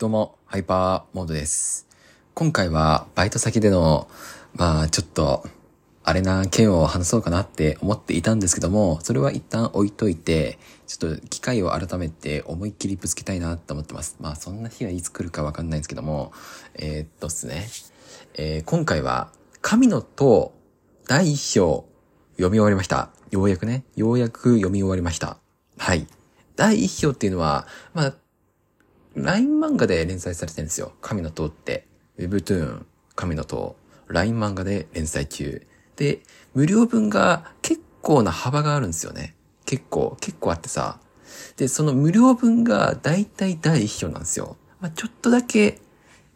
どうも、ハイパーモードです。今回はバイト先での、まあちょっと、あれな件を話そうかなって思っていたんですけども、それは一旦置いといて、ちょっと機会を改めて思いっきりぶつけたいなと思ってます。まあそんな日がいつ来るかわかんないんですけども、えーっとっすね。えー今回は、神の塔第一章読み終わりました。ようやくね、ようやく読み終わりました。はい。第一章っていうのは、まあ、LINE 漫画で連載されてるんですよ。神の塔って。Webtoon、神の塔。LINE 漫画で連載中。で、無料分が結構な幅があるんですよね。結構、結構あってさ。で、その無料分が大体第一章なんですよ。まあ、ちょっとだけ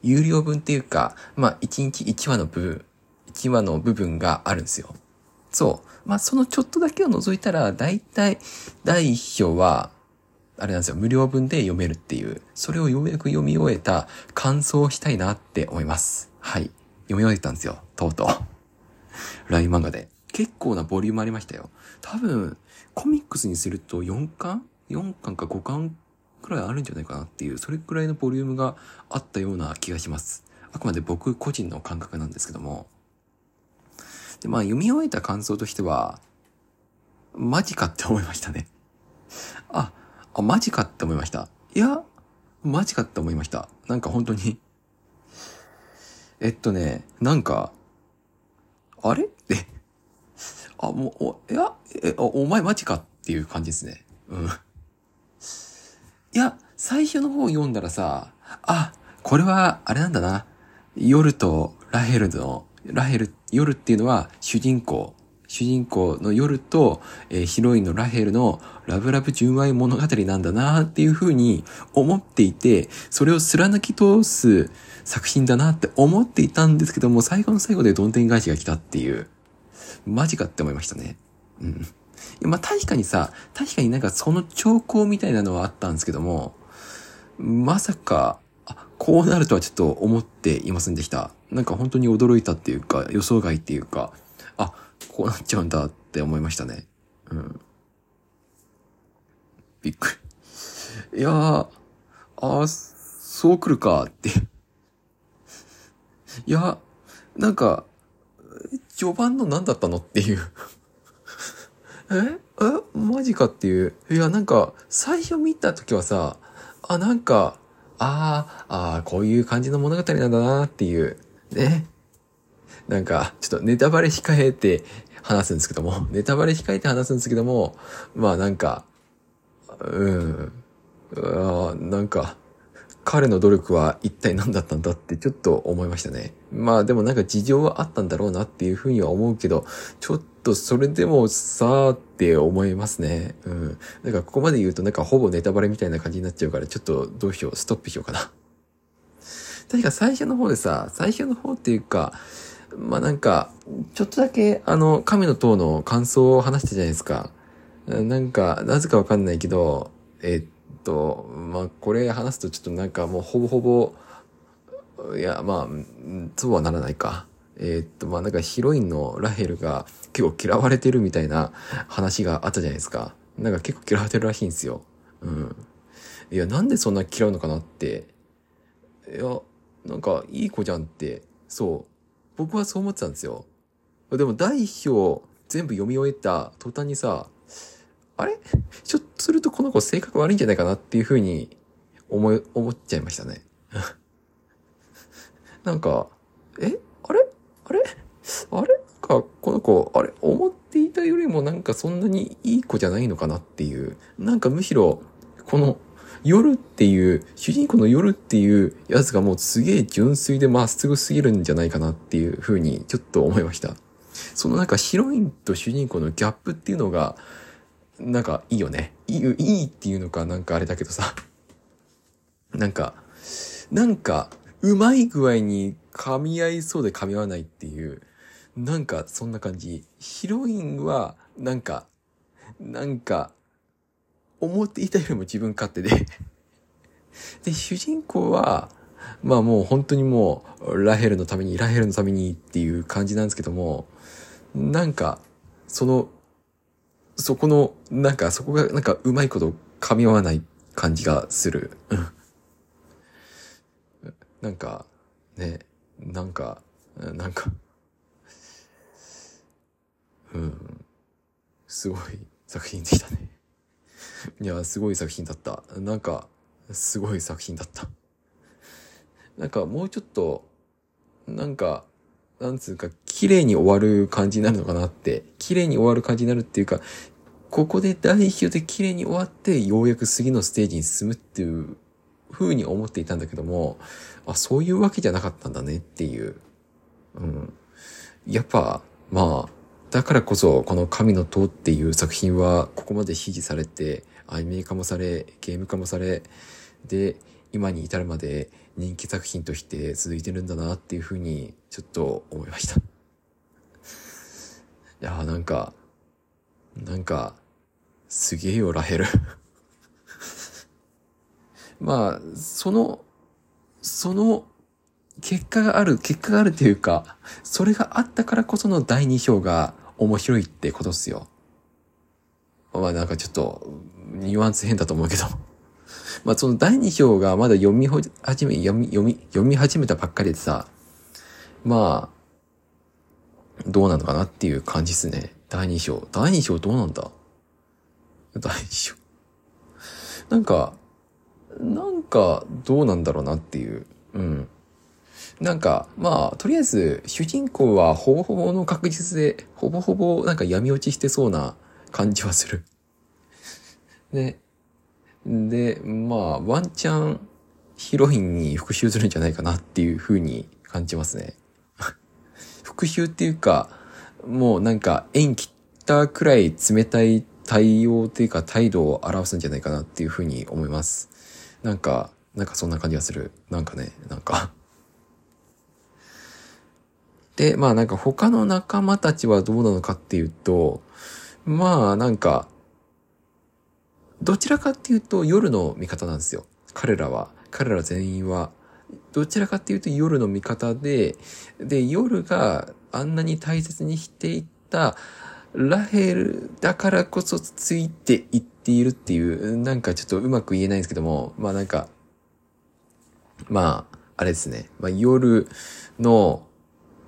有料分っていうか、まあ、1日1話の部分、1話の部分があるんですよ。そう。まあ、そのちょっとだけを除いたら、大体第一章は、あれなんですよ、無料分で読めるっていう、それをようやく読み終えた感想をしたいなって思います。はい。読み終えたんですよ、とうとう。LINE 漫画で。結構なボリュームありましたよ。多分、コミックスにすると4巻 ?4 巻か5巻くらいあるんじゃないかなっていう、それくらいのボリュームがあったような気がします。あくまで僕個人の感覚なんですけども。で、まあ読み終えた感想としては、マジかって思いましたね。あ、あ、マジかって思いました。いや、マジかって思いました。なんか本当に。えっとね、なんか、あれ？って、あ、もう、お、いや、え、おお前マジかっていう感じですね。うん。いや、最初の方読んだらさ、あ、これは、あれなんだな。夜とラヘルの、ラヘル、夜っていうのは主人公。主人公の夜と、えーヒロインのラヘルのラブラブ純愛物語なんだなっていう風に思っていて、それを貫き通す作品だなって思っていたんですけども、最後の最後でどん天返しが来たっていう。マジかって思いましたね。うん。まあ確かにさ、確かになんかその兆候みたいなのはあったんですけども、まさか、あ、こうなるとはちょっと思っていませんでした。なんか本当に驚いたっていうか、予想外っていうか、あ、こうなっちゃうんだって思いましたね。うん。びっくり。いやー、あーそう来るかって。いや、なんか、序盤の何だったのっていう。え？え？マジかっていう。いや、なんか、最初見た時はさ、あ、なんか、あー、あーこういう感じの物語なんだなっていう。ね。なんか、ちょっとネタバレ控えて話すんですけども、ネタバレ控えて話すんですけども、まあなんか、うん、あーなんか、彼の努力は一体何だったんだってちょっと思いましたね。まあでもなんか事情はあったんだろうなっていうふうには思うけど、ちょっとそれでもさーって思いますね。うん。だかここまで言うとなんかほぼネタバレみたいな感じになっちゃうから、ちょっとどうしよう、ストップしようかな。確か最初の方でさ、最初の方っていうか、まあなんか、ちょっとだけあの、亀の塔の感想を話したじゃないですか。なんか、なぜかわかんないけど、えっと、まあこれ話すとちょっとなんかもうほぼほぼ、いや、まあ、そうはならないか。えっと、まあなんかヒロインのラヘルが結構嫌われてるみたいな話があったじゃないですか。なんか結構嫌われてるらしいんですよ。うん。いや、なんでそんな嫌うのかなって。いや、なんかいい子じゃんって、そう。僕はそう思ってたんですよ。でも第一章全部読み終えた途端にさ、あれ？ちょっとするとこの子性格悪いんじゃないかなっていうふうに思い、思っちゃいましたね。なんか、え？あれ？あれ？あれ？なんか、この子、あれ？思っていたよりもなんかそんなにいい子じゃないのかなっていう。なんかむしろ、この、夜っていう、主人公の夜っていうやつがもうすげえ純粋でまっすぐすぎるんじゃないかなっていうふうにちょっと思いました。そのなんかヒロインと主人公のギャップっていうのが、なんかいいよね。いい、いいっていうのかなんかあれだけどさ。なんか、なんか、うまい具合に噛み合いそうで噛み合わないっていう、なんかそんな感じ。ヒロインは、なんか、なんか、思っていたよりも自分勝手で。で、主人公は、まあもう本当にもう、ラヘルのために、ラヘルのためにっていう感じなんですけども、なんか、その、そこの、なんかそこがなんかうまいこと噛み合わない感じがする。なんか、ね、なんか、なんか、うん、すごい作品でしたね。いや、すごい作品だった。なんか、すごい作品だった。なんかもうちょっと、なんか、なんつうか、綺麗に終わる感じになるのかなって、綺麗に終わる感じになるっていうか、ここで代表で綺麗に終わって、ようやく次のステージに進むっていう風に思っていたんだけども、あ、そういうわけじゃなかったんだねっていう。うん。やっぱ、まあ、だからこそ、この神の塔っていう作品は、ここまで支持されて、アニメ化もされ、ゲーム化もされ、で、今に至るまで人気作品として続いてるんだなっていうふうに、ちょっと思いました。いやーなんか、なんか、すげえよ、ラヘルまあ、その、その、結果がある、結果があるというか、それがあったからこその第2章が面白いってことっすよ。まあなんかちょっと、ニュアンス変だと思うけど。まあその第2章がまだ読み始め、読み、読み、読み始めたばっかりでさ、まあ、どうなのかなっていう感じっすね。第2章。第2章どうなんだ？第2章。なんか、なんか、どうなんだろうなっていう。うん。なんか、まあ、とりあえず、主人公はほぼほぼの確実で、ほぼほぼなんか闇落ちしてそうな感じはする。で、で、まあ、ワンチャンヒロインに復讐するんじゃないかなっていう風に感じますね。復讐っていうか、もうなんか縁切ったくらい冷たい対応っていうか態度を表すんじゃないかなっていう風に思います。なんか、なんかそんな感じがする。なんかね、なんか で、まあなんか他の仲間たちはどうなのかっていうと、まあなんか、どちらかっていうと夜の味方なんですよ。彼らは。彼ら全員は。どちらかっていうと夜の味方で、で、夜があんなに大切にしていたラヘルだからこそついていっているっていう、なんかちょっとうまく言えないんですけども、まあなんか、まあ、あれですね。まあ夜の、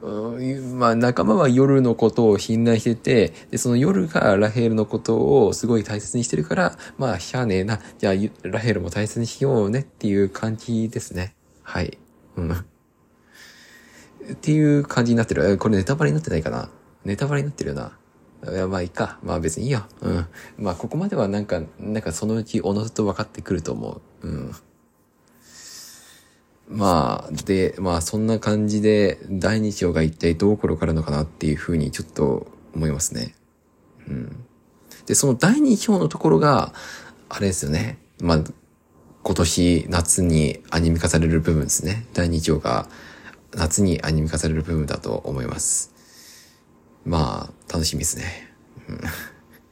まあ仲間は夜のことを信頼してて、で、その夜がラヘルのことをすごい大切にしてるから、まあ、しゃあねえな。じゃあ、ラヘルも大切にしようねっていう感じですね。はい。うん。っていう感じになってる。これネタバレになってないかな？ネタバレになってるよな。や、まあいいか。まあ別にいいよ。うん。まあここまではなんか、なんかそのうちおのずと分かってくると思う。うん。まあ、で、まあそんな感じで、第二章が一体どう転がるのかなっていうふうにちょっと思いますね。うん。で、その第二章のところが、あれですよね。まあ、今年夏にアニメ化される部分ですね。第二章が夏にアニメ化される部分だと思います。まあ、楽しみですね。うん、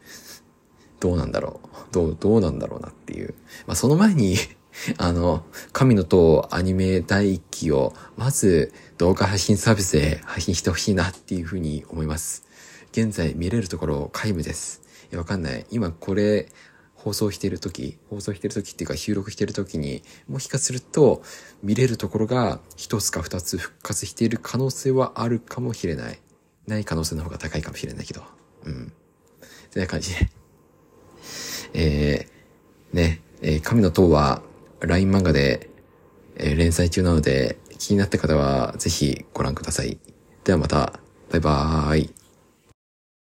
どうなんだろう。どう、どうなんだろうなっていう。まあその前に あの、神の塔アニメ第1期を、まず動画配信サービスで配信してほしいなっていうふうに思います。現在見れるところ皆無です。いや、わかんない。今これ、放送してる時、放送してる時っていうか収録してる時に、もしかすると見れるところが一つか二つ復活している可能性はあるかもしれない。ない可能性の方が高いかもしれないけど。うん。そんな感じで。えー、ね、えー、神の塔は LINE 漫画で、えー、連載中なので、気になった方はぜひご覧ください。ではまた、バイバーイ。